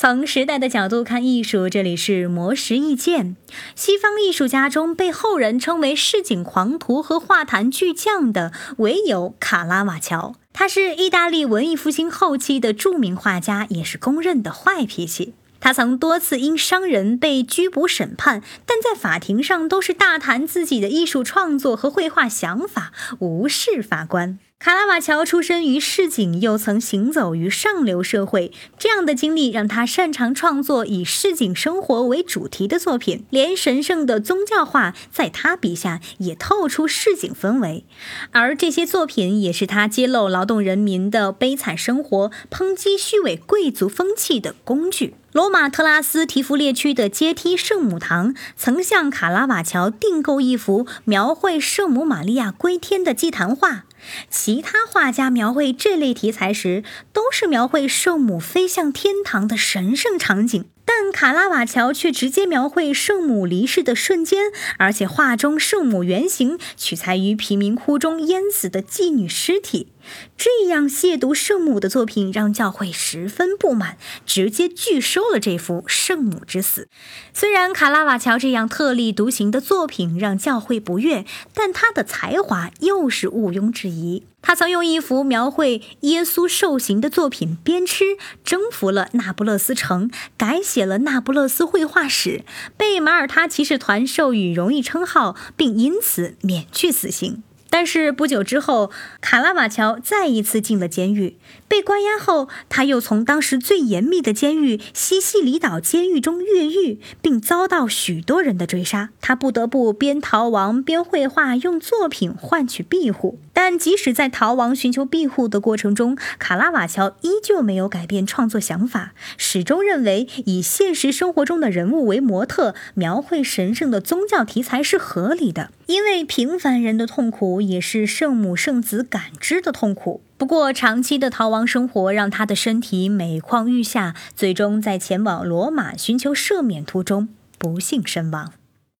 从时代的角度看艺术，这里是魔石意见。西方艺术家中被后人称为市井狂徒和画坛巨匠的，唯有卡拉瓦乔。他是意大利文艺复兴后期的著名画家，也是公认的坏脾气。他曾多次因伤人被拘捕审判，但在法庭上都是大谈自己的艺术创作和绘画想法，无视法官。卡拉瓦乔出身于市井，又曾行走于上流社会，这样的经历让他擅长创作以市井生活为主题的作品。连神圣的宗教画在他笔下也透出市井氛围，而这些作品也是他揭露劳动人民的悲惨生活、抨击虚伪贵族风气的工具。罗马特拉斯提夫列区的阶梯圣母堂曾向卡拉瓦乔订购一幅描绘圣母玛利亚归天的祭坛画。其他画家描绘这类题材时，都是描绘圣母飞向天堂的神圣场景。但卡拉瓦乔却直接描绘圣母离世的瞬间，而且画中圣母原型取材于贫民窟中淹死的妓女尸体。这样亵渎圣母的作品让教会十分不满，直接拒收了这幅《圣母之死》。虽然卡拉瓦乔这样特立独行的作品让教会不悦，但他的才华又是毋庸置疑。他曾用一幅描绘耶稣受刑的作品《鞭笞》征服了那不勒斯城，改写了那不勒斯绘画史，被马耳他骑士团授予荣誉称号，并因此免去死刑。但是不久之后，卡拉瓦乔再一次进了监狱。被关押后，他又从当时最严密的监狱西西里岛监狱中越狱，并遭到许多人的追杀。他不得不边逃亡边绘画，用作品换取庇护。但即使在逃亡寻求庇护的过程中，卡拉瓦乔依旧没有改变创作想法，始终认为以现实生活中的人物为模特，描绘神圣的宗教题材是合理的。因为平凡人的痛苦也是圣母圣子感知的痛苦。不过，长期的逃亡生活让他的身体每况愈下，最终在前往罗马寻求赦免途中不幸身亡。